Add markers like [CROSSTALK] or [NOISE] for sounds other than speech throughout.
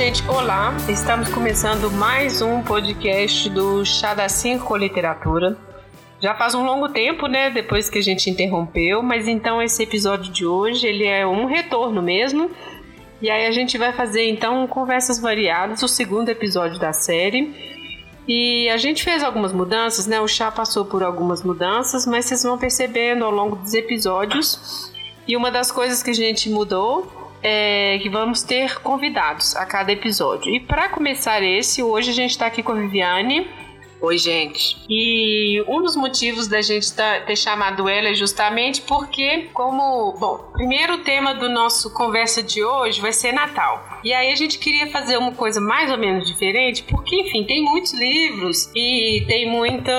Gente, olá. Estamos começando mais um podcast do Chá da Cinco com Literatura. Já faz um longo tempo, né, depois que a gente interrompeu, mas então esse episódio de hoje, ele é um retorno mesmo. E aí a gente vai fazer então conversas variadas, o segundo episódio da série. E a gente fez algumas mudanças, né? O chá passou por algumas mudanças, mas vocês vão percebendo ao longo dos episódios. E uma das coisas que a gente mudou é que vamos ter convidados a cada episódio. E para começar esse, hoje a gente está aqui com a Viviane. Oi, gente. E um dos motivos da gente tá, ter chamado ela é justamente porque, como. Bom, primeiro tema do nosso conversa de hoje vai ser Natal. E aí a gente queria fazer uma coisa mais ou menos diferente, porque, enfim, tem muitos livros e tem muita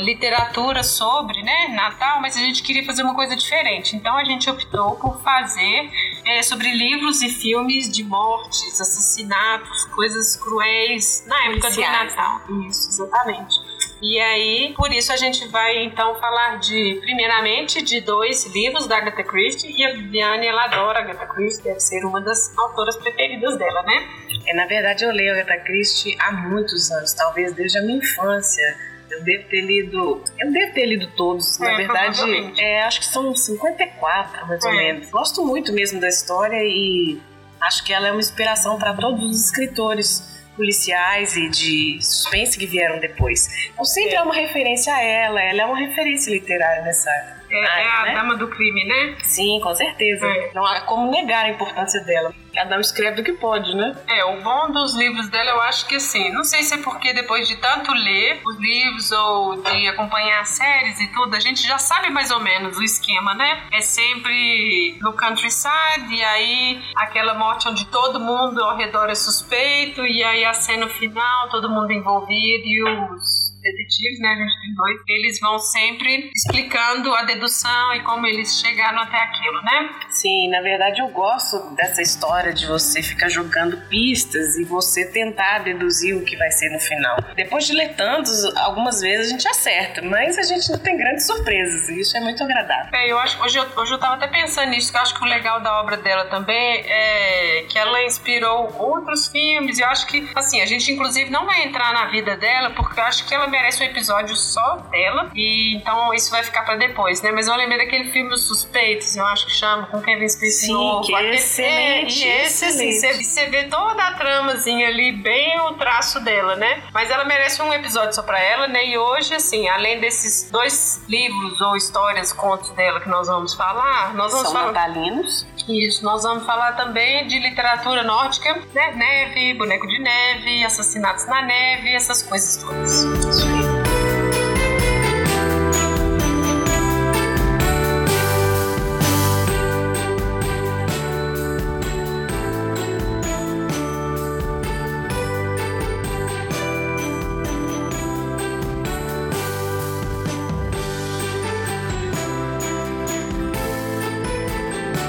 literatura sobre, né, Natal, mas a gente queria fazer uma coisa diferente. Então a gente optou por fazer é, sobre livros e filmes de mortes, assassinatos, coisas cruéis na época do Natal. Isso, exatamente. E aí, por isso a gente vai então falar de, primeiramente, de dois livros da Agatha Christie. E a Viviane, ela adora Agatha Christie, deve ser uma das autoras preferidas dela, né? É, na verdade, eu leio Agatha Christie há muitos anos, talvez desde a minha infância. Eu devo ter lido. Eu devo ter lido todos, na É, verdade. provavelmente. É, acho que são 54, mais ou É. menos. Gosto muito mesmo da história e acho que ela é uma inspiração para todos os escritores policiais e de suspense que vieram depois. Então sempre É. é uma referência a ela, ela é uma referência literária nessa É, é a né? Dama do Crime, né? Sim, com certeza. É. Não há como negar a importância dela. Cada um escreve do que pode, né? É, o bom dos livros dela, eu acho que assim, não sei se é porque depois de tanto ler os livros ou de acompanhar séries e tudo, a gente já sabe mais ou menos o esquema, né? É sempre no countryside, e aí aquela morte onde todo mundo ao redor é suspeito, e aí a cena final, todo mundo envolvido e os detetives, né? A gente tem dois, eles vão sempre explicando a dedução e como eles chegaram até aquilo, né? Sim, na verdade eu gosto dessa história de você ficar jogando pistas e você tentar deduzir o que vai ser no final. Depois de ler tantos, algumas vezes a gente acerta, mas a gente não tem grandes surpresas e isso é muito agradável. É, eu acho, hoje, eu, hoje eu tava até pensando nisso, que eu acho que o legal da obra dela também é que ela inspirou outros filmes. E eu acho que, assim, a gente inclusive não vai entrar na vida dela, porque eu acho que ela merece um episódio só dela. E então isso vai ficar pra depois, né? Mas eu lembrei daquele filme Os Suspeitos, eu acho que chama, com Kevin Spacey Sim, novo. que é excelente, É, e esse, assim, excelente. você, você vê toda a tramazinha ali, bem o traço dela, né? Mas ela merece um episódio só pra ela, né? E hoje, assim, além desses dois livros ou histórias, contos dela que nós vamos falar, nós vamos São falar. natalinos. Isso, nós vamos falar também de literatura nórdica, né? Neve, boneco de neve, assassinatos na neve, essas coisas todas. Isso aí.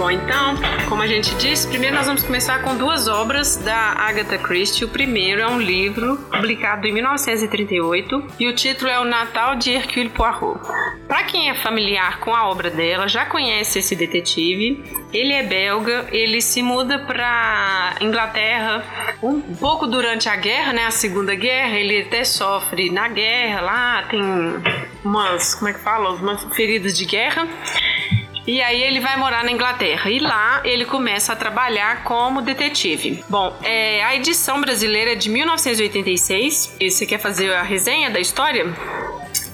Bom, então, como a gente disse, primeiro nós vamos começar com duas obras da Agatha Christie. O primeiro é um livro publicado em 1938 e o título é O Natal de Hercule Poirot. Para quem é familiar com a obra dela, já conhece esse detetive. Ele é belga, ele se muda para Inglaterra um pouco durante a guerra, né, a Segunda Guerra. Ele até sofre na guerra lá, tem umas, como é que fala, umas feridas de guerra. E aí ele vai morar na Inglaterra. E lá ele começa a trabalhar como detetive. Bom, é, a edição brasileira é de 1986. E você quer fazer a resenha da história?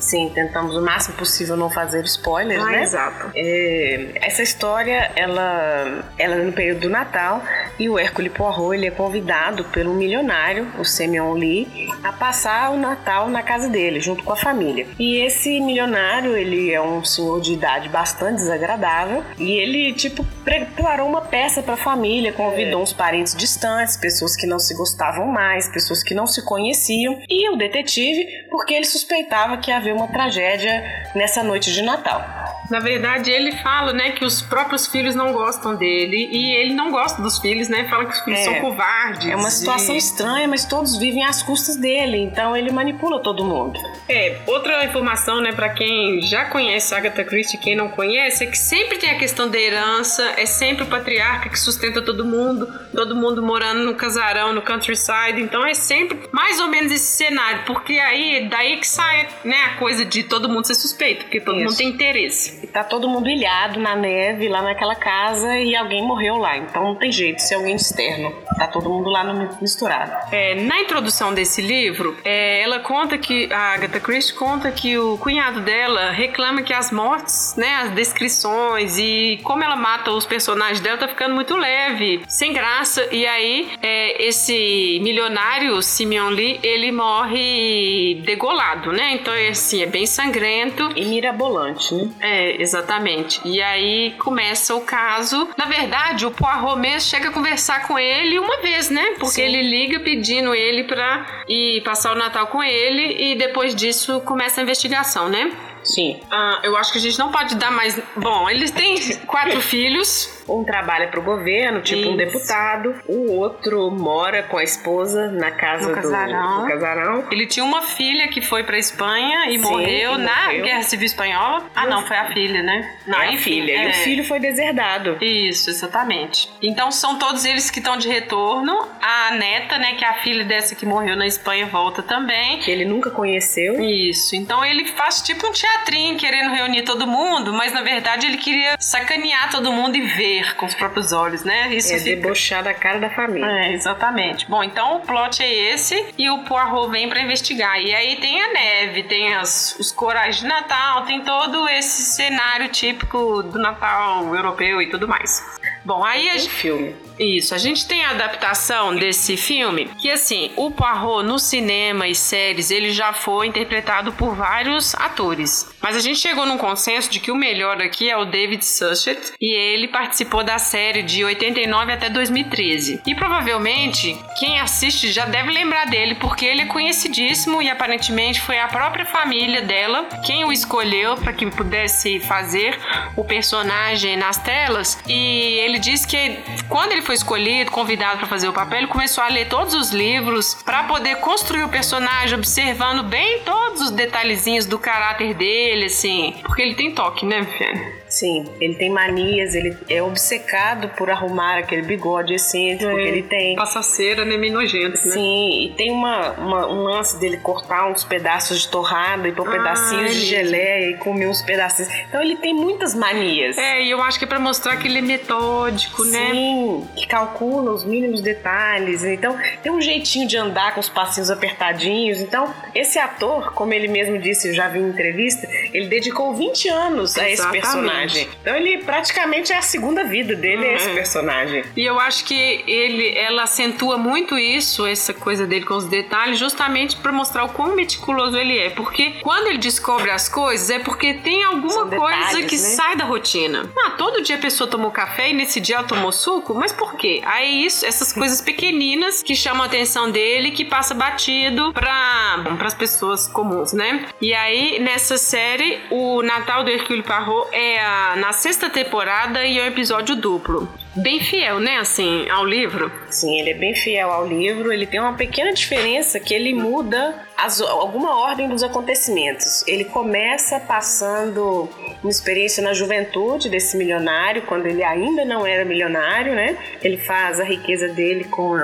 Sim, tentamos o máximo possível não fazer spoilers, Ah, né? exato. É, essa história, ela, ela é no período do Natal e o Hercule Poirot ele é convidado pelo milionário, o Semyon Lee, a passar o Natal na casa dele, junto com a família. E esse milionário, ele é um senhor de idade bastante desagradável e ele, tipo, preparou uma peça para a família, convidou uns parentes distantes, pessoas que não se gostavam mais, pessoas que não se conheciam e o detetive, porque ele suspeitava que havia uma tragédia nessa noite de Natal. Na verdade, ele fala, né, que os próprios filhos não gostam dele e ele não gosta dos filhos, né? Fala que os filhos é. são covardes. É uma situação e... estranha, mas todos vivem às custas dele, então ele manipula todo mundo. É, outra informação, né, para quem já conhece Agatha Christie, quem não conhece, é que sempre tem a questão da herança, é sempre o patriarca que sustenta todo mundo, todo mundo morando no casarão, no countryside, então é sempre mais ou menos esse cenário, porque aí daí que sai, né, a coisa de todo mundo ser suspeito, porque todo Isso. mundo tem interesse. E tá todo mundo ilhado na neve, lá naquela casa, e alguém morreu lá, então não tem jeito, se é alguém externo. Tá todo mundo lá no misturado. É, na introdução desse livro, é, ela conta que, a Agatha Christie conta que o cunhado dela reclama que as mortes, né, as descrições e como ela mata os personagens dela tá ficando muito leve, sem graça, e aí é, esse milionário, Simeon Lee, ele morre degolado, né? Então, é assim, é bem sangrento. E mirabolante, né? É, exatamente. E aí começa o caso. Na verdade, o Poirot mesmo chega a conversar com ele uma vez, né? Porque Sim. ele liga pedindo ele pra ir passar o Natal com ele e depois disso começa a investigação, né? Sim. Ah, eu acho que a gente não pode dar mais. Bom, eles têm quatro [LAUGHS] filhos. Um trabalha para o governo, tipo Isso. um deputado. O outro mora com a esposa na casa no do, casarão. do casarão. Ele tinha uma filha que foi para Espanha e Sim, morreu na morreu. Guerra Civil Espanhola. Ah, não, foi a filha, né? Não, é a filha. É. E o é. filho foi deserdado. Isso, exatamente. Então são todos eles que estão de retorno. A neta, né, que é a filha dessa que morreu na Espanha, volta também. Que ele nunca conheceu. Isso. Então ele faz tipo um teatrinho querendo reunir todo mundo, mas na verdade ele queria sacanear todo mundo e ver ver com os próprios olhos, né? Isso é fica... debochar da cara da família. É, exatamente. Bom, então o plot é esse e o Poirot vem para investigar. E aí tem a neve, tem as, os corais de Natal, tem todo esse cenário típico do Natal europeu e tudo mais. Bom, aí a gente... filme. Isso, a gente tem a adaptação desse filme, que assim, o Poirot no cinema e séries, ele já foi interpretado por vários atores. Mas a gente chegou num consenso de que o melhor aqui é o David Suchet, e ele participou da série de 89 até 2013. E provavelmente, quem assiste já deve lembrar dele, porque ele é conhecidíssimo e aparentemente foi a própria família dela quem o escolheu para que pudesse fazer o personagem nas telas. E ele disse que quando ele foi escolhido, convidado para fazer o papel, ele começou a ler todos os livros para poder construir o personagem, observando bem todos os detalhezinhos do caráter dele, assim. Porque ele tem toque, né, Fiana? Sim, ele tem manias, ele é obcecado por arrumar aquele bigode excêntrico é, que ele tem. Passa cera, né? Meio nojento, né? Sim, e tem uma, uma, um lance dele cortar uns pedaços de torrada e pôr ah, pedacinhos é de geleia e comer uns pedacinhos. Então ele tem muitas manias. É, e eu acho que é pra mostrar que ele é metódico, né? Sim, que calcula os mínimos detalhes. Então tem um jeitinho de andar com os passinhos apertadinhos. Então, esse ator, como ele mesmo disse, eu já vi em entrevista, ele dedicou 20 anos a esse personagem personagem. Então ele praticamente é a segunda vida dele, é esse uhum. personagem. E eu acho que ele, ela acentua muito isso, essa coisa dele com os detalhes, justamente para mostrar o quão meticuloso ele é. Porque quando ele descobre as coisas, é porque tem alguma coisa que né? sai da rotina. Ah, todo dia a pessoa tomou café e nesse dia ela tomou suco, mas por quê? Aí isso, essas coisas pequeninas que chamam a atenção dele, que passa batido para as pessoas comuns, né? E aí nessa série, o Natal do Hercule Poirot é a na sexta temporada e é um episódio duplo. Bem fiel, né, assim, ao livro? Sim, ele é bem fiel ao livro. Ele tem uma pequena diferença que ele muda as, alguma ordem dos acontecimentos. Ele começa passando uma experiência na juventude desse milionário, quando ele ainda não era milionário, né? Ele faz a riqueza dele com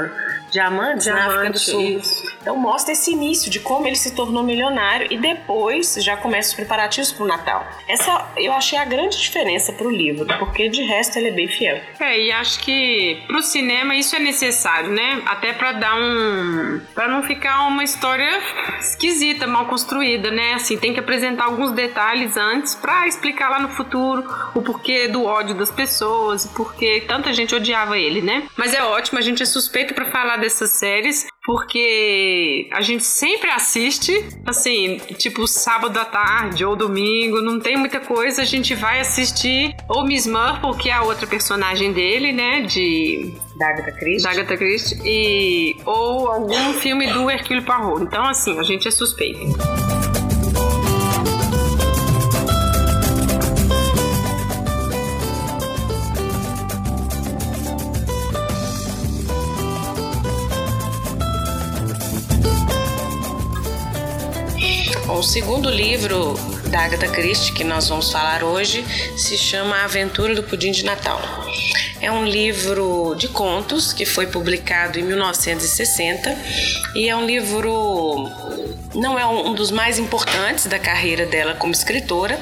diamantes Diamante, na África do Sul. Isso. Então mostra esse início de como ele se tornou milionário e depois já começa os preparativos para o Natal. Essa eu achei a grande diferença para o livro, porque de resto ele é bem fiel. É, e acho que para o cinema isso é necessário, né? Até para dar um. para não ficar uma história esquisita, mal construída, né? Assim, tem que apresentar alguns detalhes antes para explicar lá no futuro o porquê do ódio das pessoas, o porquê tanta gente odiava ele, né? Mas é ótimo, a gente é suspeito para falar dessas séries, porque a gente sempre assiste, assim, tipo sábado à tarde ou domingo, não tem muita coisa, a gente vai assistir ou Miss Marple, que é a outra personagem dele, né, de da Agatha Christie. Da Agatha Christie e ou algum filme do Hercule Poirot. Então, assim, a gente é suspeito. Segundo livro da Agatha Christie que nós vamos falar hoje se chama A Aventura do Pudim de Natal. É um livro de contos que foi publicado em 1960 e é um livro não é um dos mais importantes da carreira dela como escritora,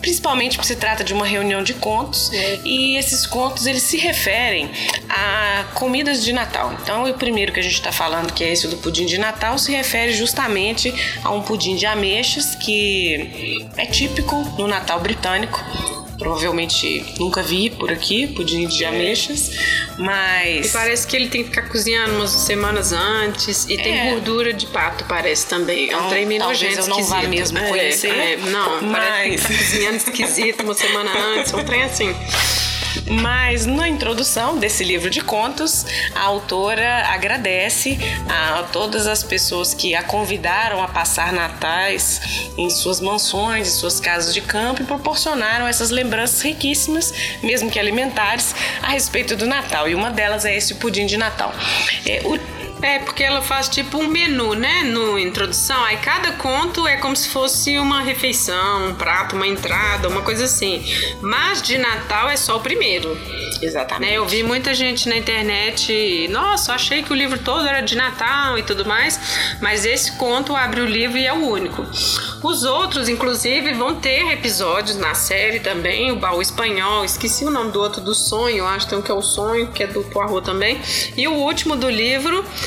principalmente porque se trata de uma reunião de contos é. e esses contos eles se referem a comidas de Natal. Então, o primeiro que a gente está falando, que é esse do pudim de Natal, se refere justamente a um pudim de ameixas que é típico no Natal britânico provavelmente nunca vi por aqui, pudim de ameixas, mas. E parece que ele tem que ficar cozinhando umas semanas antes e é. tem gordura de pato, parece também. É um trem meio nojento, eu não vá mesmo é, conhecer. É, não, mas... parece que tá cozinhando esquisito uma semana antes, um trem assim. Mas na introdução desse livro de contos, a autora agradece a todas as pessoas que a convidaram a passar natais em suas mansões, em suas casas de campo e proporcionaram essas lembranças riquíssimas, mesmo que alimentares, a respeito do Natal. E uma delas é esse pudim de Natal. É, o é, porque ela faz tipo um menu, né? No introdução. Aí cada conto é como se fosse uma refeição, um prato, uma entrada, uma coisa assim. Mas de Natal é só o primeiro. Exatamente. Né? Eu vi muita gente na internet, nossa, achei que o livro todo era de Natal e tudo mais. Mas esse conto abre o livro e é o único. Os outros, inclusive, vão ter episódios na série também. O Baú Espanhol, esqueci o nome do outro do sonho, acho que tem um que é o sonho, que é do Poirot também. E o último do livro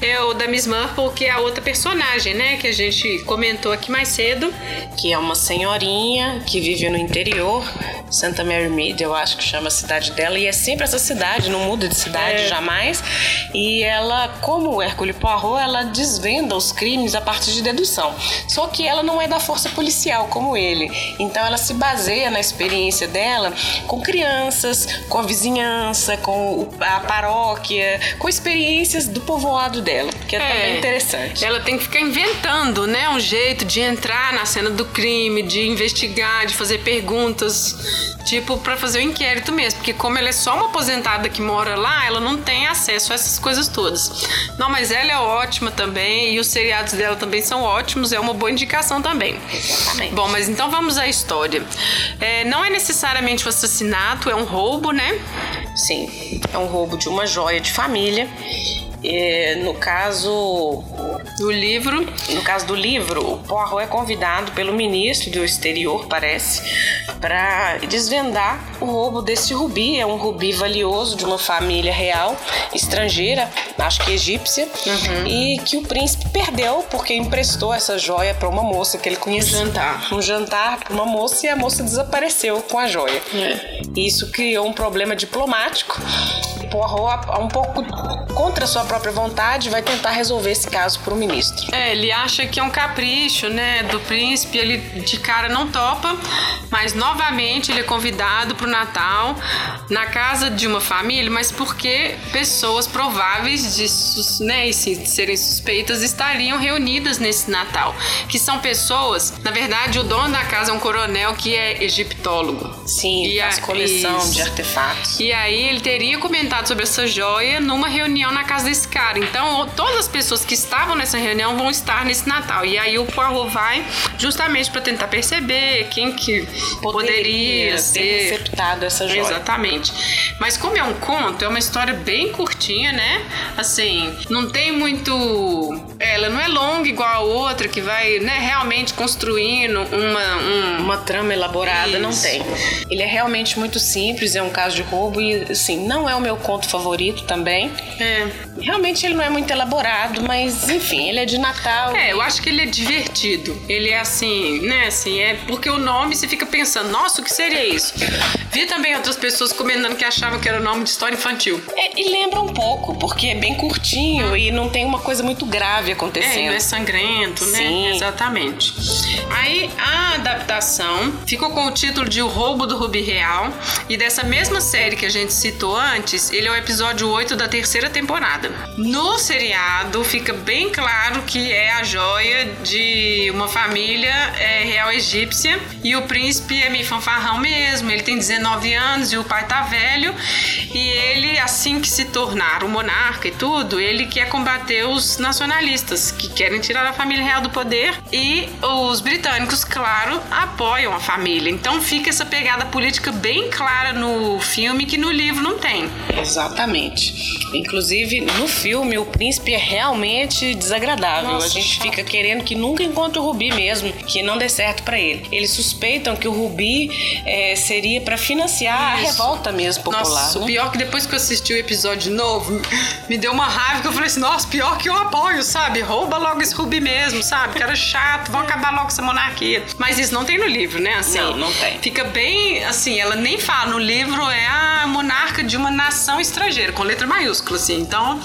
é o da Miss Marple, que é a outra personagem, né? Que a gente comentou aqui mais cedo. Que é uma senhorinha que vive no interior, Santa Mary Mead, eu acho que chama a cidade dela, e é sempre essa cidade, não muda de cidade é. jamais. E ela, como o Hercule Poirot, ela desvenda os crimes a partir de dedução. Só que ela não é da força policial como ele. Então ela se baseia na experiência dela com crianças, com a vizinhança, com a paróquia, com experiências do povoado dela, que é, é também interessante. Ela tem que ficar inventando, né, um jeito de entrar na cena do crime, de investigar, de fazer perguntas, tipo para fazer o inquérito mesmo, porque como ela é só uma aposentada que mora lá, ela não tem acesso a essas coisas todas. Não, mas ela é ótima também e os seriados dela também são ótimos, é uma boa indicação também. Exatamente. Bom, mas então vamos à história. É, não é necessariamente um assassinato, é um roubo, né? Sim, é um roubo de uma joia de família é, no caso do livro, no caso do livro, o Poirot é convidado pelo ministro do exterior, parece, para desvendar o roubo desse rubi. É um rubi valioso de uma família real estrangeira, acho que egípcia, uhum. e que o príncipe perdeu porque emprestou essa joia para uma moça que ele conhecia. Um jantar. Um jantar para uma moça e a moça desapareceu com a joia. É. Isso criou um problema diplomático. Poirot, um pouco contra sua própria vontade, vai tentar resolver esse caso para o ministro. É, ele acha que é um capricho, né, do príncipe, ele de cara não topa, mas novamente ele é convidado para o Natal na casa de uma família, mas porque pessoas prováveis de, né, de serem suspeitas estariam reunidas nesse Natal, que são pessoas, na verdade, o dono da casa é um coronel que é egiptólogo. Sim, e faz a, coleção isso. de artefatos. E aí ele teria comentado sobre essa joia numa reunião na casa desse cara. Então, todas as pessoas que estavam nessa reunião vão estar nesse Natal. E aí o Poirot vai justamente para tentar perceber quem que poderia, poderia ser receptado essa joia. Exatamente. Mas como é um conto, é uma história bem curtinha, né? Assim, não tem muito ela não é longa igual a outra que vai, né, realmente construindo uma um... uma trama elaborada, Isso. não tem. Ele é realmente muito simples, é um caso de roubo e assim, não é o meu conto favorito também. É. Realmente ele não é muito elaborado, mas enfim, ele é de Natal. É, eu acho que ele é divertido. Ele é assim, né? Assim, é porque o nome você fica pensando, nossa, o que seria isso? Vi também outras pessoas comentando que achavam que era o nome de história infantil. É, e lembra um pouco, porque é bem curtinho e não tem uma coisa muito grave acontecendo. É, não é sangrento, né? Sim. Exatamente. Aí a adaptação ficou com o título de O Roubo do Rubi Real. E dessa mesma série que a gente citou antes, ele é o episódio 8 da terceira temporada. No seriado fica bem claro que é a joia de uma família é, real egípcia e o príncipe é meio fanfarrão mesmo. Ele tem 19 anos e o pai tá velho e ele assim que se tornar o monarca e tudo, ele quer combater os nacionalistas que querem tirar a família real do poder e os britânicos, claro, apoiam a família. Então fica essa pegada política bem clara no filme que no livro não tem. Exatamente. Inclusive, no filme, o príncipe é realmente desagradável. Nossa, a gente fica querendo que nunca encontre o Rubi mesmo, que não dê certo para ele. Eles suspeitam que o Rubi é, seria para financiar Isso. a revolta mesmo popular. Nossa, né? o pior que depois que eu assisti o episódio novo, me deu uma raiva que eu falei assim, nossa, pior que eu apoio, sabe? Rouba logo esse Rubi mesmo, sabe? Que era chato, vão acabar logo essa monarquia. Mas isso não tem no livro, né? Assim, não, não tem. Fica bem, assim, ela nem fala no livro, é a monarca de uma nação estrangeira, com letra maiúscula, assim. Então,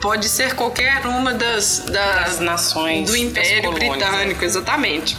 pode ser qualquer uma das, das, das nações do Império Britânico, exatamente.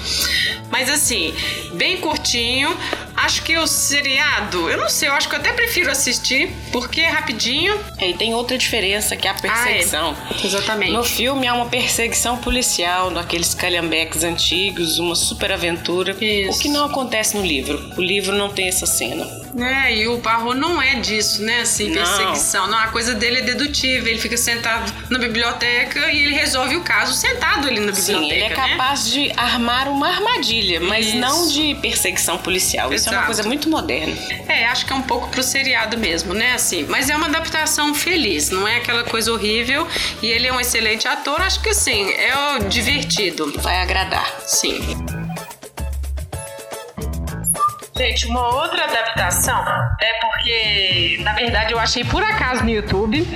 Mas assim, bem curtinho. Acho que o seriado, eu não sei, eu acho que eu até prefiro assistir, porque é rapidinho. E tem outra diferença que é a perseguição. Ah, é. Exatamente. No filme há uma perseguição policial naqueles calhambeques antigos, uma super aventura. Isso. O que não acontece no livro. O livro não tem essa cena. É, e o Parro não é disso, né? Assim, perseguição. Não. não, a coisa dele é dedutiva. Ele fica sentado na biblioteca e ele resolve o caso sentado ali na biblioteca. Sim, ele é né? capaz né? de armar uma armadilha, mas Isso. não de perseguição policial. Isso Exato. é uma coisa muito moderna. É, acho que é um pouco pro seriado mesmo, né? Assim, mas é uma adaptação feliz, não é aquela coisa horrível. E ele é um excelente ator, acho que sim, é divertido. Vai agradar. Sim. Gente, uma outra adaptação é porque, na verdade, eu achei por acaso no YouTube.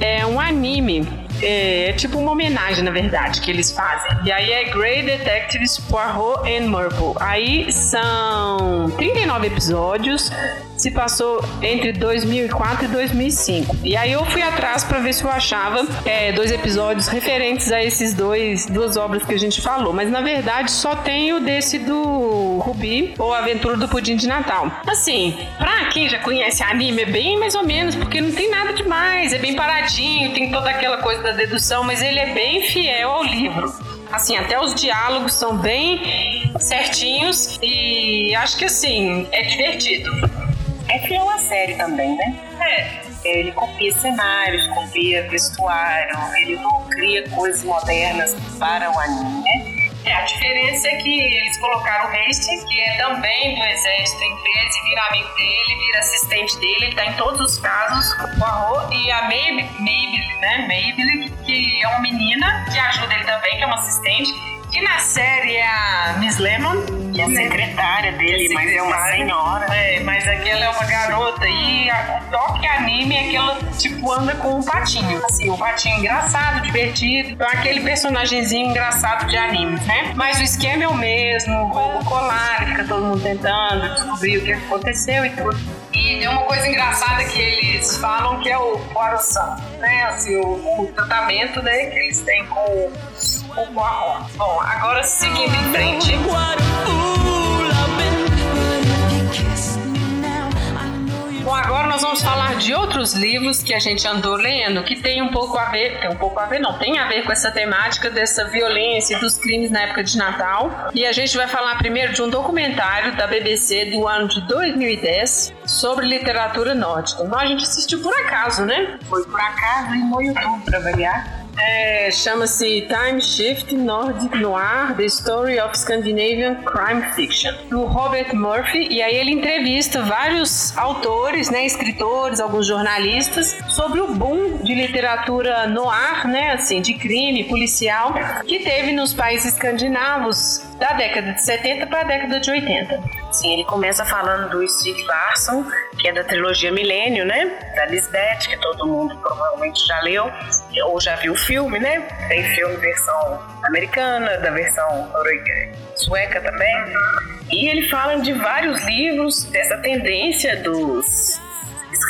É um anime é, tipo uma homenagem, na verdade, que eles fazem. E aí é Grey Detectives Poirot and Murple. Aí são 39 episódios, se passou entre 2004 e 2005. E aí eu fui atrás para ver se eu achava é, dois episódios referentes a esses dois duas obras que a gente falou, mas na verdade só tem o desse do Rubi ou Aventura do Pudim de Natal. Assim, pra quem já conhece anime é bem mais ou menos, porque não tem nada demais, é bem paradinho, tem toda aquela coisa da dedução, mas ele é bem fiel ao livro. Assim, até os diálogos são bem certinhos e acho que assim, é divertido. É fiel à série também, né? É. Ele copia cenários, copia vestuário, ele não cria coisas modernas para o anime, né? É, a diferença é que eles colocaram o Hastings, que é também do exército inglês, e vira amigo dele, vira assistente dele, ele tá em todos os casos, o Arro, e a Mabel, Mabel, né, Mabel, que é uma menina que ajuda ele também, que é uma assistente, que na série é a Miss Lemon. Que é a secretária dele, mas é uma senhora. É, mas aquela é uma garota. E a, o toque anime é que ela, tipo, anda com um patinho. Assim, um patinho engraçado, divertido. Então, aquele personagemzinho engraçado de anime, né? Mas o esquema é o mesmo. O colar, fica todo mundo tentando descobrir o que aconteceu e tudo. E tem uma coisa engraçada que eles falam que é o coração, né? Assim, o, o tratamento né, que eles têm com Poirot. Bom, agora seguindo em frente. Bom, agora nós vamos falar de outros livros que a gente andou lendo que tem um pouco a ver, tem um pouco a ver, não, tem a ver com essa temática dessa violência e dos crimes na época de Natal. E a gente vai falar primeiro de um documentário da BBC do ano de 2010 sobre literatura nórdica. Então a gente assistiu por acaso, né? Foi por acaso e no YouTube, pra variar. É, Chama-se Time Shift Nordic Noir: The Story of Scandinavian Crime Fiction, do Robert Murphy. E aí ele entrevista vários autores, né, escritores, alguns jornalistas sobre o boom de literatura noir, né, assim, de crime policial que teve nos países escandinavos da década de 70 para a década de 80. Sim, ele começa falando do Stieg Larsson, que é da trilogia Milênio, né? Da Lisbeth, que todo mundo provavelmente já leu ou já viu o filme, né? Tem filme versão americana, da versão sueca também. E ele fala de vários livros dessa tendência dos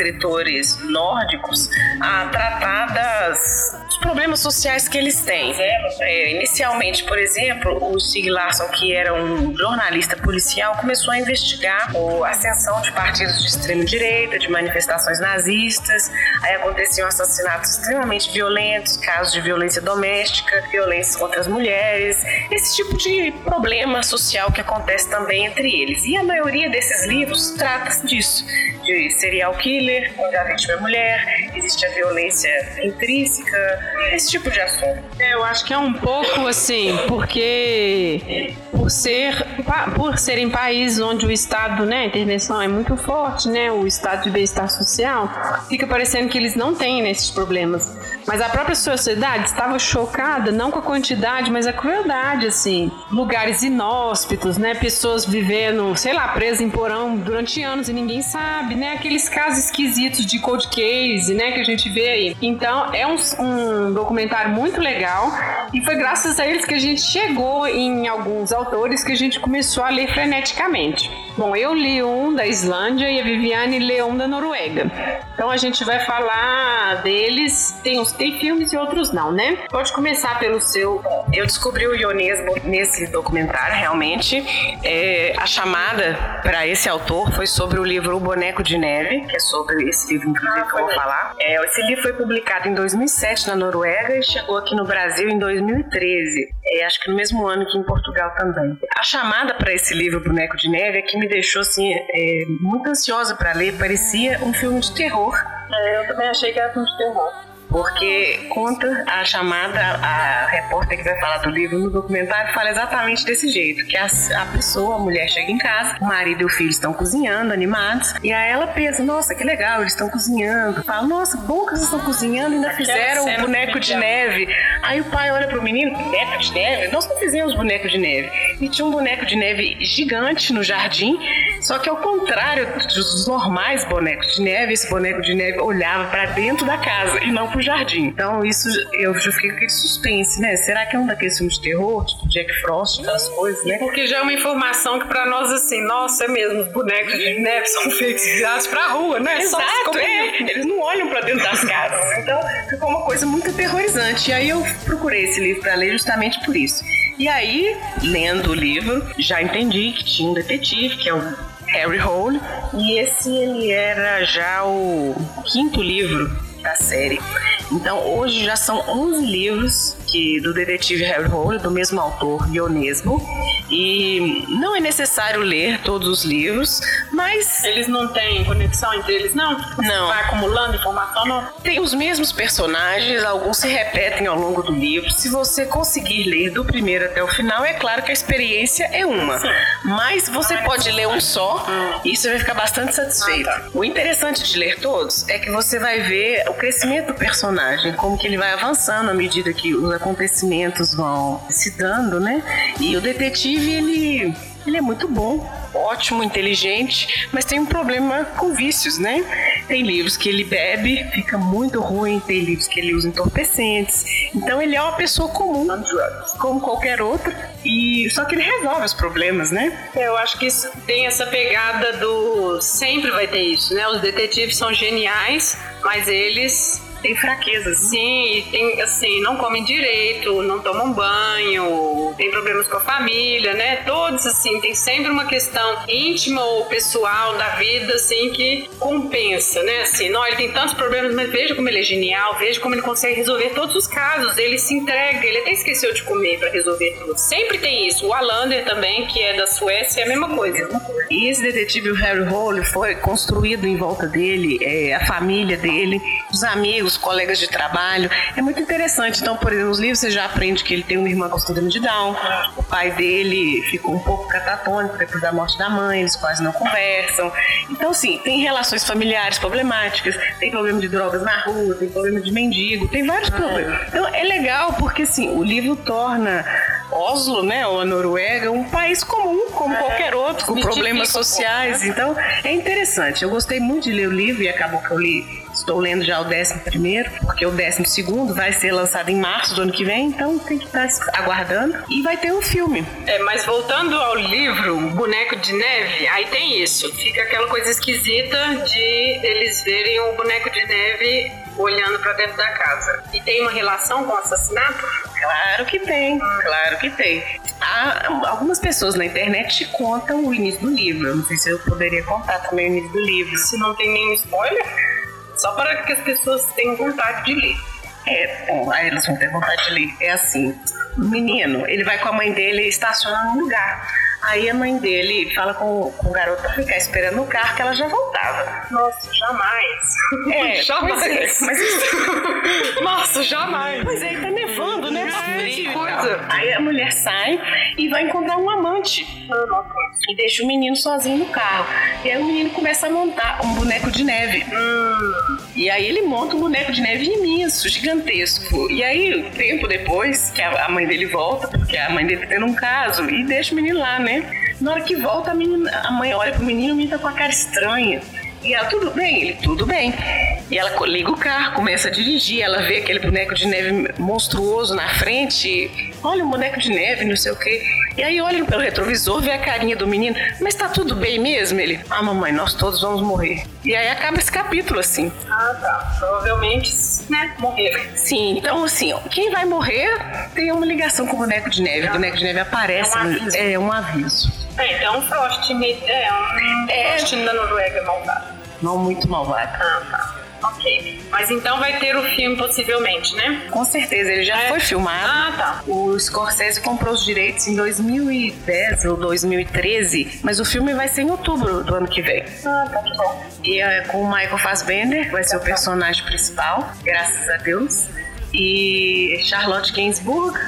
escritores nórdicos a tratar das, dos problemas sociais que eles têm. É, inicialmente, por exemplo, o Stig Larsson, que era um jornalista policial, começou a investigar a ascensão de partidos de extrema-direita, de manifestações nazistas. Aí aconteciam assassinatos extremamente violentos, casos de violência doméstica, violência contra as mulheres, esse tipo de problema social que acontece também entre eles. E a maioria desses livros trata disso de serial killer, onde a vítima é mulher, existe a violência intrínseca, esse tipo de assunto. É, eu acho que é um pouco assim, porque por ser por serem países onde o estado, né, a intervenção é muito forte, né, o estado de bem-estar social, fica parecendo que eles não têm esses problemas. Mas a própria sociedade estava chocada não com a quantidade, mas a crueldade, assim. Lugares inóspitos, né? Pessoas vivendo, sei lá, presas em porão durante anos e ninguém sabe, né? Aqueles casos esquisitos de cold case, né? Que a gente vê aí. Então, é um, um documentário muito legal e foi graças a eles que a gente chegou em alguns autores que a gente começou a ler freneticamente. Bom, eu li um da Islândia e a Viviane leu um da Noruega. Então a gente vai falar deles. Tem, tem filmes e outros não, né? Pode começar pelo seu. Eu descobri o Ionesbo nesse documentário, realmente. É, a chamada para esse autor foi sobre o livro O Boneco de Neve, que é sobre esse livro, inclusive, que eu vou falar. É, esse livro foi publicado em 2007 na Noruega e chegou aqui no Brasil em 2013. É, acho que no mesmo ano que em Portugal também. A chamada para esse livro Boneco de Neve é que me deixou assim é, muito ansiosa para ler. Parecia um filme de terror. É, eu também achei que era um filme de terror porque conta a chamada, a repórter que vai falar do livro no documentário fala exatamente desse jeito, que a, a pessoa, a mulher chega em casa, o marido e o filho estão cozinhando, animados, e aí ela pensa, nossa, que legal, eles estão cozinhando. Fala, nossa, bom que eles estão cozinhando e ainda fizeram o boneco de neve. Aí o pai olha pro menino, boneco de neve? Nós não fizemos boneco de neve. E tinha um boneco de neve gigante no jardim, só que ao contrário dos normais bonecos de neve, esse boneco de neve olhava para dentro da casa e não pro jardim. Então isso eu já fiquei com aquele suspense, né? Será que é um daqueles filmes de terror, tipo Jack Frost, aquelas coisas, né? Porque já é uma informação que para nós assim, nossa, é mesmo, os bonecos de neve são feitos virados pra rua, né? Exato, é. Eles não olham para dentro das casas. Então ficou uma coisa muito aterrorizante. E aí eu procurei esse livro para ler justamente por isso. E aí, lendo o livro, já entendi que tinha um detetive, que é o Harry Hole, e esse ele era já o quinto livro da série. Então hoje já são 11 livros que do detetive Harry Hole, do mesmo autor, Ionesbo. E não é necessário ler todos os livros, mas. Eles não têm conexão entre eles, não? Não. Vai acumulando informação, não? Tem os mesmos personagens, alguns se repetem ao longo do livro. Se você conseguir ler do primeiro até o final, é claro que a experiência é uma. Sim. Mas você pode ler um só e você vai ficar bastante satisfeito. O interessante de ler todos é que você vai ver o crescimento do personagem, como que ele vai avançando à medida que os acontecimentos vão se dando, né? E o detetive, ele, ele é muito bom, ótimo, inteligente, mas tem um problema com vícios, né? Tem livros que ele bebe, fica muito ruim, tem livros que ele usa entorpecentes. Então ele é uma pessoa comum, como qualquer outra, e só que ele resolve os problemas, né? Eu acho que isso tem essa pegada do sempre vai ter isso, né? Os detetives são geniais, mas eles tem fraquezas. Sim, e tem assim, não comem direito, não tomam banho, tem problemas com a família, né? Todos assim, tem sempre uma questão íntima ou pessoal da vida assim que compensa, né? Assim, não, ele tem tantos problemas, mas veja como ele é genial, veja como ele consegue resolver todos os casos, ele se entrega, ele até esqueceu de comer para resolver tudo. Sempre tem isso. O Alander também, que é da Suécia, é a mesma coisa. E esse detetive, o Harry Hole, foi construído em volta dele, é, a família dele, os amigos os colegas de trabalho. É muito interessante. Então, por exemplo, nos livros você já aprende que ele tem uma irmã com síndrome de Down, o pai dele ficou um pouco catatônico depois da morte da mãe, eles quase não conversam. Então, sim, tem relações familiares problemáticas, tem problema de drogas na rua, tem problema de mendigo, tem vários problemas. Então, é legal porque, assim, o livro torna Oslo, né, ou a Noruega, um país comum, como qualquer outro, com problemas sociais. Então, é interessante. Eu gostei muito de ler o livro e acabou que eu li Estou lendo já o 11 primeiro, porque o 12 segundo vai ser lançado em março do ano que vem, então tem que estar aguardando. E vai ter um filme. É, mas voltando ao livro Boneco de Neve, aí tem isso. Fica aquela coisa esquisita de eles verem o boneco de neve olhando para dentro da casa. E tem uma relação com o assassinato? Claro que tem, claro que tem. Há, algumas pessoas na internet contam o início do livro. Eu não sei se eu poderia contar também o início do livro. Se não tem nenhum spoiler? Só para que as pessoas tenham vontade de ler. É, bom, aí eles vão ter vontade de ler. É assim, o menino, ele vai com a mãe dele e estaciona num lugar. Aí a mãe dele fala com, com o garoto pra ficar esperando no carro que ela já voltava. Nossa, jamais. É, jamais. [LAUGHS] pois é, mas [LAUGHS] Nossa, jamais. Pois é, tá nevando, né? que coisa. Aí a mulher sai e vai encontrar um amante. E deixa o menino sozinho no carro. E aí o menino começa a montar um boneco de neve. E aí ele monta um boneco de neve imenso, gigantesco. E aí, tempo depois, que a a mãe dele volta, porque a mãe dele tá tendo um caso, e deixa o menino lá, né? Na hora que volta, a, menina, a mãe olha pro menino e o menino tá com a cara estranha. E ela, tudo bem? Ele, tudo bem. E ela liga o carro, começa a dirigir, ela vê aquele boneco de neve monstruoso na frente. Olha o boneco de neve, não sei o quê. E aí olha pelo retrovisor, vê a carinha do menino. Mas tá tudo bem mesmo? Ele, ah, mamãe, nós todos vamos morrer. E aí acaba esse capítulo, assim. Ah, tá. Provavelmente, né, morreram. Sim, então assim, quem vai morrer tem uma ligação com o boneco de neve. O boneco de neve aparece. É um aviso. É um aviso. É, então um Frost, me- é um É. Frost da Noruega malvado. Não muito malvado. Ah, tá. Ok. Mas então vai ter o filme possivelmente, né? Com certeza, ele já É. foi filmado. Ah, tá. O Scorsese comprou os direitos em 2010 ou 2013, mas o filme vai ser em outubro do ano que vem. Ah, tá que bom. E é com o Michael Fassbender, que vai ser o personagem principal, graças a Deus. E Charlotte Gainsbourg.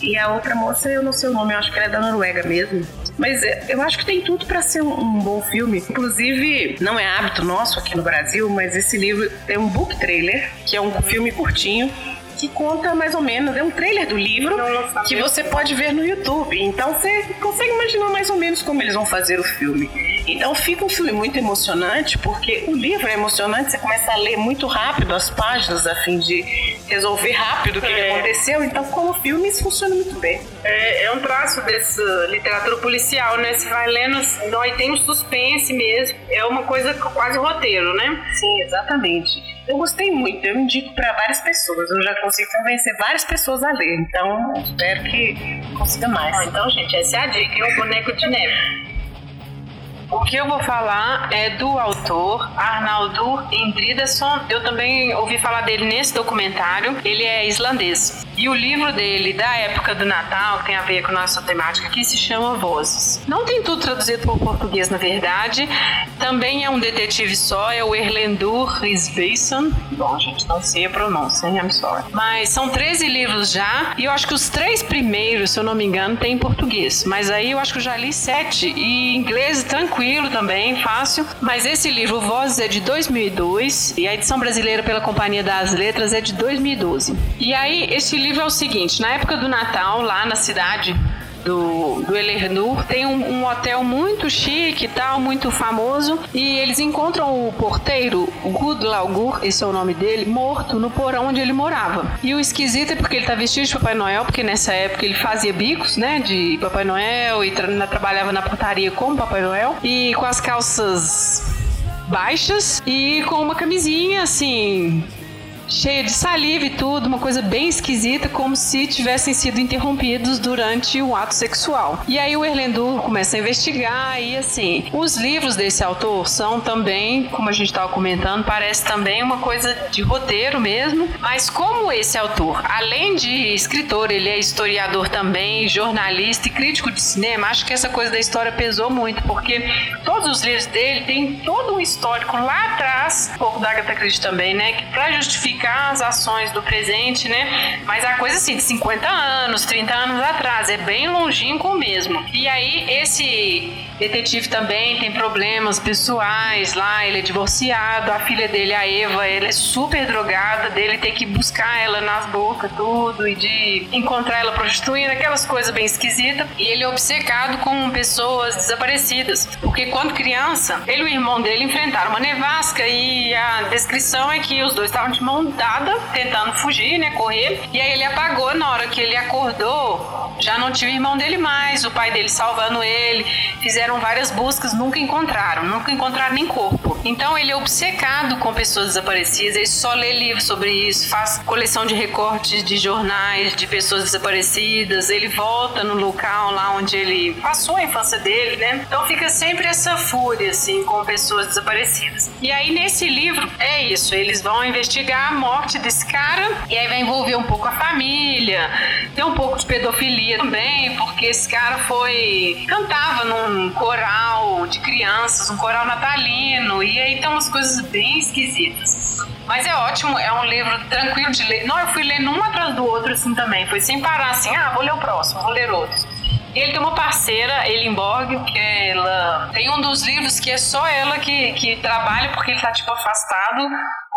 E a outra moça, eu não sei o nome, eu acho que ela é da Noruega mesmo. Mas é, eu acho que tem tudo pra ser um bom filme. Inclusive, não é hábito nosso aqui no Brasil, mas esse livro tem um book trailer, que é um filme curtinho, que conta mais ou menos, é um trailer do livro que você pode ver no YouTube. Então você consegue imaginar mais ou menos como eles vão fazer o filme. Então fica um filme muito emocionante, porque o livro é emocionante, você começa a ler muito rápido as páginas a fim de resolver rápido o que, que É. aconteceu. Então, como filme, isso funciona muito bem. É, é um traço dessa literatura policial, né? Você vai lendo, não, e tem um suspense mesmo. É uma coisa quase roteiro, né? Sim, exatamente. Eu gostei muito, eu indico para várias pessoas. Eu já consigo convencer várias pessoas a ler, então espero que consiga mais. Ah, então, gente, essa é a dica, é o boneco de neve. O que eu vou falar é do autor Arnaldur Indridason. Eu também ouvi falar dele nesse documentário. Ele é islandês. E o livro dele, da época do Natal, que tem a ver com nossa temática aqui, se chama Vozes. Não tem tudo traduzido para o português, na verdade. Também é um detetive só, é o Erlendur Sveinsson. Bom, gente, não sei a pronúncia, hein? I'm sorry. Mas são 13 livros já, e eu acho que os três primeiros, se eu não me engano, tem em português. Mas aí eu acho que eu já li sete, e em inglês tranquilo também, fácil. Mas esse livro, Vozes, é de 2002, e a edição brasileira pela Companhia das Letras é de 2012. E aí, esse livro é o seguinte, na época do Natal, lá na cidade do, do Elernur. Tem um, um hotel muito chique e tal, muito famoso. E eles encontram o porteiro, Gudlaugur, esse é o nome dele, morto no porão onde ele morava. E o esquisito é porque ele tá vestido de Papai Noel, porque nessa época ele fazia bicos, né, de Papai Noel e tra trabalhava na portaria como Papai Noel. E com as calças baixas e com uma camisinha assim cheia de saliva e tudo, uma coisa bem esquisita, como se tivessem sido interrompidos durante o ato sexual. E aí o Erlendur começa a investigar e assim, os livros desse autor são também, como a gente estava comentando, parece também uma coisa de roteiro mesmo, mas como esse autor, além de escritor, ele é historiador também, jornalista e crítico de cinema, acho que essa coisa da história pesou muito, porque todos os livros dele têm todo um histórico lá atrás, um pouco da Agatha Christie também, né, que para justificar as ações do presente, né? Mas a coisa assim, de 50 anos, 30 anos atrás, é bem longínquo mesmo. E aí, esse detetive também tem problemas pessoais lá, ele é divorciado, a filha dele, a Eva, ela é super drogada, dele tem que buscar ela nas bocas, tudo, e de encontrar ela prostituindo, aquelas coisas bem esquisitas. E ele é obcecado com pessoas desaparecidas, porque quando criança, ele e o irmão dele enfrentaram uma nevasca e a descrição é que os dois estavam de mão tentando fugir, né, correr. E aí ele apagou na hora que ele acordou, já não tinha o irmão dele mais, o pai dele salvando ele. Fizeram várias buscas, nunca encontraram, nunca encontraram nem corpo. Então ele é obcecado com pessoas desaparecidas, ele só lê livros sobre isso, faz coleção de recortes de jornais de pessoas desaparecidas, ele volta no local lá onde ele passou a infância dele, né? Então fica sempre essa fúria, assim, com pessoas desaparecidas. E aí nesse livro é isso, eles vão investigar morte desse cara e aí vai envolver um pouco a família, tem um pouco de pedofilia também, porque esse cara foi cantava num coral de crianças, um coral natalino, e aí tem umas coisas bem esquisitas. Mas é ótimo, é um livro tranquilo de ler. Não, eu fui lendo um atrás do outro assim também, foi sem parar assim, ah, vou ler o próximo, vou ler outro. E ele tem uma parceira, Elinborg, que ela tem um dos livros que é só ela que, que trabalha porque ele tá tipo afastado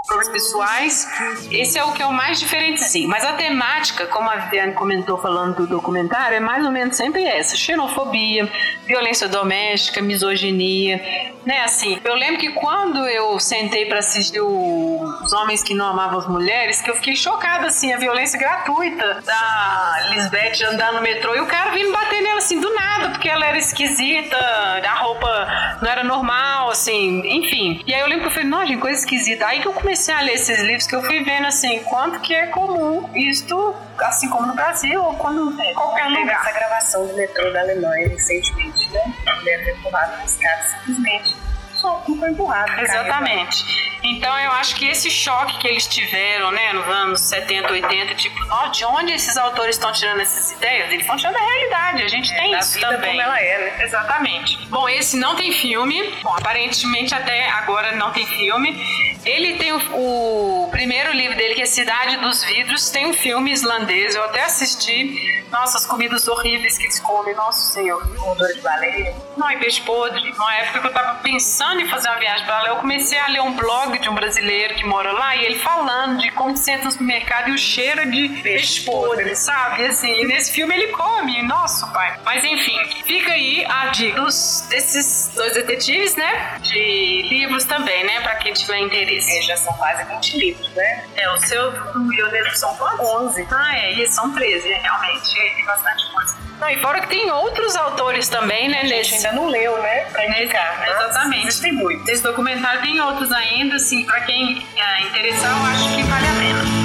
problemas pessoais. Esse é o que é o mais diferente, sim. Mas a temática, como a Viviane comentou falando do documentário, é mais ou menos sempre essa: xenofobia, violência doméstica, misoginia, né? Assim, eu lembro que quando eu sentei para assistir o... Os Homens que Não Amavam as Mulheres, que eu fiquei chocada, assim, a violência gratuita da Lisbeth andar no metrô e o cara vindo bater nela, assim, do nada, porque ela era esquisita, a roupa não era normal, assim, enfim. E aí eu lembro que eu falei, nossa, coisa esquisita. Aí que eu comecei a ler esses livros que eu fui vendo, assim, quanto que é comum isto, assim como no Brasil ou quando em qualquer lugar. Essa gravação do metrô da Alemanha recentemente, né? A mulher foi empurrada escada simplesmente só foi empurrado. Exatamente. Então eu acho que esse choque que eles tiveram, né, nos anos 70, 80, tipo, ó, de onde esses autores estão tirando essas ideias? Eles estão tirando da realidade. A gente é, tem isso vida também. Como ela é, né? Exatamente. Bom, esse não tem filme. Bom, aparentemente até agora não tem filme. Ele tem o, o, primeiro livro dele, que é Cidade dos Vidros, tem um filme islandês, eu até assisti. Nossa, as comidas horríveis que eles comem, nossa senhor. Odor de baleia. Não, e peixe podre. Numa época que eu tava pensando em fazer uma viagem para lá, eu comecei a ler um blog de um brasileiro que mora lá, e ele falando de como se entra no supermercado e o cheiro de peixe, podre, sabe? Assim, e nesse filme ele come, nosso pai. Mas enfim, fica aí a dica dos, desses dois detetives, né? De livros também, né? Pra quem tiver interesse. É, já são quase 20 livros, né? É, o seu e o dele são quantos? 11. Ah, é, e são 13, é, realmente. É, tem bastante coisa. Não, e fora que tem outros autores também, né? A gente nesse... ainda não leu, né? Pra indicar. Nesse, exatamente. Existem muitos. Esse documentário tem outros ainda, assim, pra quem é, interessar, eu acho que vale a pena.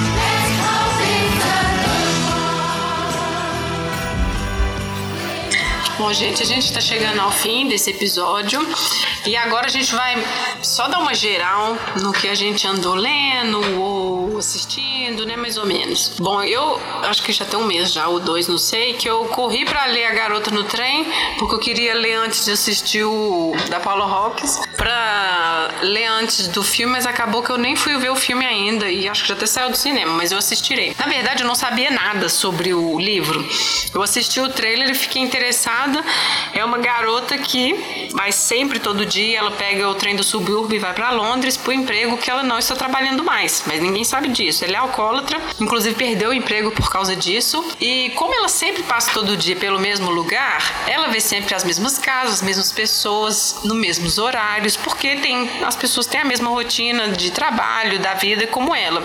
Bom, gente, a gente está chegando ao fim desse episódio e agora a gente vai só dar uma geral no que a gente andou lendo ou assistindo, né, mais ou menos. Bom, eu acho que já tem um mês já, ou dois, não sei, que eu corri para ler A Garota no Trem, porque eu queria ler antes de assistir o da Paula Hawkins, para ler antes do filme, mas acabou que eu nem fui ver o filme ainda e acho que já até saiu do cinema, mas eu assistirei. Na verdade, eu não sabia nada sobre o livro. Eu assisti o trailer e fiquei interessada é uma garota que vai sempre todo dia, ela pega o trem do subúrbio e vai para Londres pro emprego que ela não está trabalhando mais, mas ninguém sabe disso. Ela é alcoólatra, inclusive perdeu o emprego por causa disso. E como ela sempre passa todo dia pelo mesmo lugar, ela vê sempre as mesmas casas, as mesmas pessoas, nos mesmos horários, porque tem as pessoas têm a mesma rotina de trabalho, da vida como ela.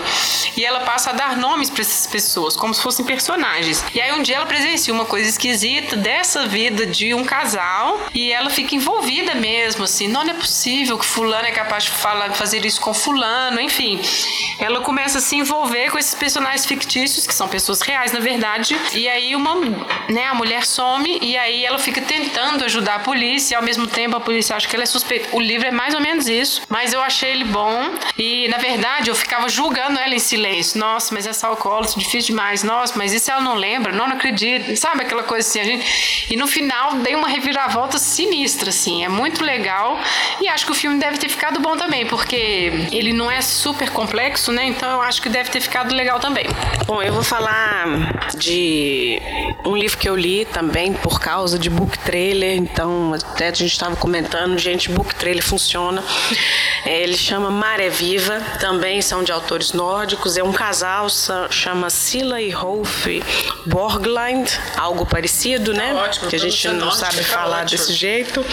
E ela passa a dar nomes para essas pessoas, como se fossem personagens. E aí um dia ela presencia uma coisa esquisita dessa vida vida de um casal e ela fica envolvida mesmo, assim, não é possível que fulano é capaz de falar, fazer isso com fulano, enfim. Ela começa a se envolver com esses personagens fictícios, que são pessoas reais, na verdade, e aí uma, né, a mulher some e aí ela fica tentando ajudar a polícia, e ao mesmo tempo a polícia acha que ela é suspeita. O livro é mais ou menos isso, mas eu achei ele bom e, na verdade, eu ficava julgando ela em silêncio. Nossa, mas essa alcoólatra, difícil demais. Nossa, mas isso ela não lembra? Não, não acredito. Sabe aquela coisa assim, a gente... E no final final dei uma reviravolta sinistra, assim. É muito legal. E acho que o filme deve ter ficado bom também, porque ele não é super complexo, né? Então eu acho que deve ter ficado legal também. Bom, eu vou falar de um livro que eu li também por causa de book trailer. Então, até a gente estava comentando, gente, book trailer funciona. É, ele chama Maré Viva, também são de autores nórdicos. É um casal, chama Sila e Rolf Borgland, algo parecido, né? ótimo, que a gente não sabe falar ótimo. desse jeito.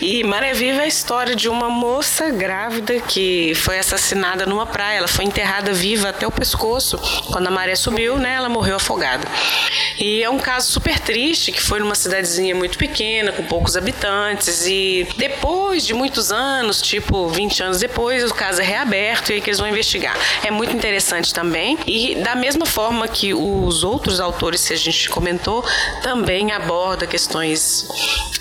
E Maré Viva é a história de uma moça grávida que foi assassinada numa praia. Ela foi enterrada viva até o pescoço. Quando a maré subiu, né, ela morreu afogada. E é um caso super triste, que foi numa cidadezinha muito pequena, com poucos habitantes, e depois de muitos anos, tipo 20 anos depois, o caso é reaberto e aí que eles vão investigar. É muito interessante também. E da mesma forma que os outros autores que a gente comentou, também aborda questões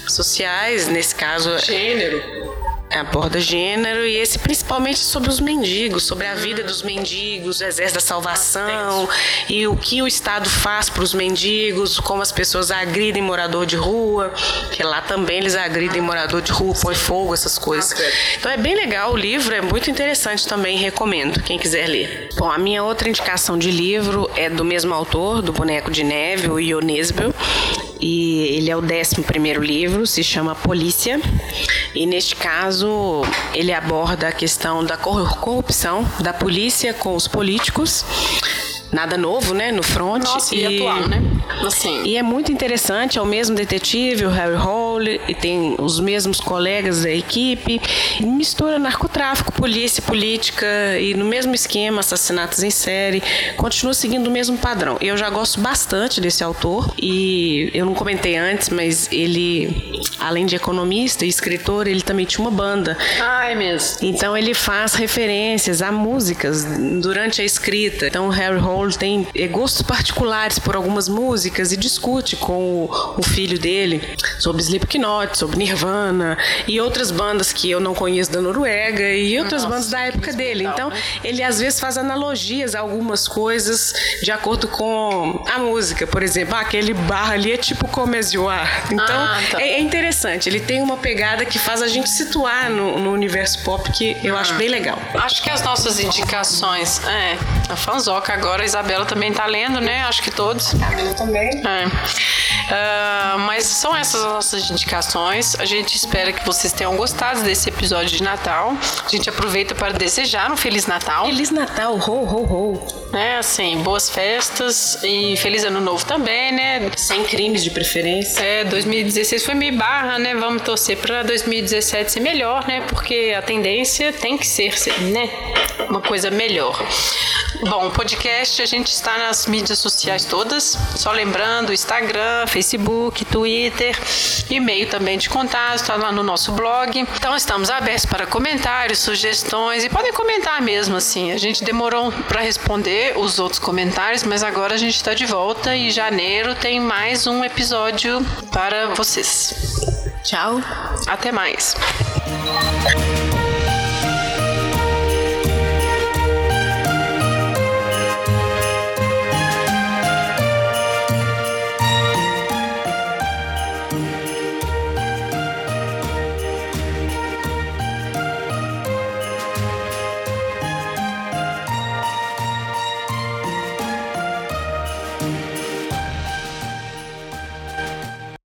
sociais, nesse caso. Gênero aborda gênero e esse principalmente sobre os mendigos, sobre a vida dos mendigos, o exército da salvação e o que o Estado faz para os mendigos, como as pessoas agridem morador de rua, que lá também eles agridem morador de rua, põe fogo, essas coisas. Então é bem legal o livro, é muito interessante também, recomendo, quem quiser ler. Bom, a minha outra indicação de livro é do mesmo autor, do Boneco de Neve, o Ionesbel, e ele é o 11 primeiro livro, se chama Polícia, e neste caso ele aborda a questão da corrupção da polícia com os políticos nada novo, né, no front. Nossa, e, e atual, né? Assim. E é muito interessante, é o mesmo detetive, o Harry Hole, e tem os mesmos colegas da equipe. Mistura narcotráfico, polícia, política e no mesmo esquema, assassinatos em série. Continua seguindo o mesmo padrão. Eu já gosto bastante desse autor e eu não comentei antes, mas ele, além de economista e escritor, ele também tinha uma banda. Ah, é mesmo. Então ele faz referências a músicas durante a escrita. Então o Harry Hole Paul tem eh, gostos particulares por algumas músicas e discute com o, o filho dele sobre Slipknot, sobre Nirvana e outras bandas que eu não conheço da Noruega e outras Nossa, bandas da época dele. Então, né? ele às vezes faz analogias a algumas coisas de acordo com a música. Por exemplo, ah, aquele bar ali é tipo Come As You Are. Então, ah, tá. é, é, interessante. Ele tem uma pegada que faz a gente situar no, no universo pop que eu ah. acho bem legal. Acho que as nossas indicações... É, a fanzoca agora Isabela também está lendo, né? Acho que todos. A também. É. Uh, mas são essas as nossas indicações. A gente espera que vocês tenham gostado desse episódio de Natal. A gente aproveita para desejar um Feliz Natal. Feliz Natal, ho, ho, ho. Né, assim, boas festas e Feliz Ano Novo também, né? Sem crimes de preferência. É, 2016 foi meio barra, né? Vamos torcer para 2017 ser melhor, né? Porque a tendência tem que ser, né? Uma coisa melhor. Bom, o podcast a gente está nas mídias sociais todas. Só lembrando, Instagram, Facebook, Twitter, e-mail também de contato, está lá no nosso blog. Então estamos abertos para comentários, sugestões e podem comentar mesmo assim. A gente demorou para responder os outros comentários, mas agora a gente está de volta e janeiro tem mais um episódio para vocês. Tchau. Até mais.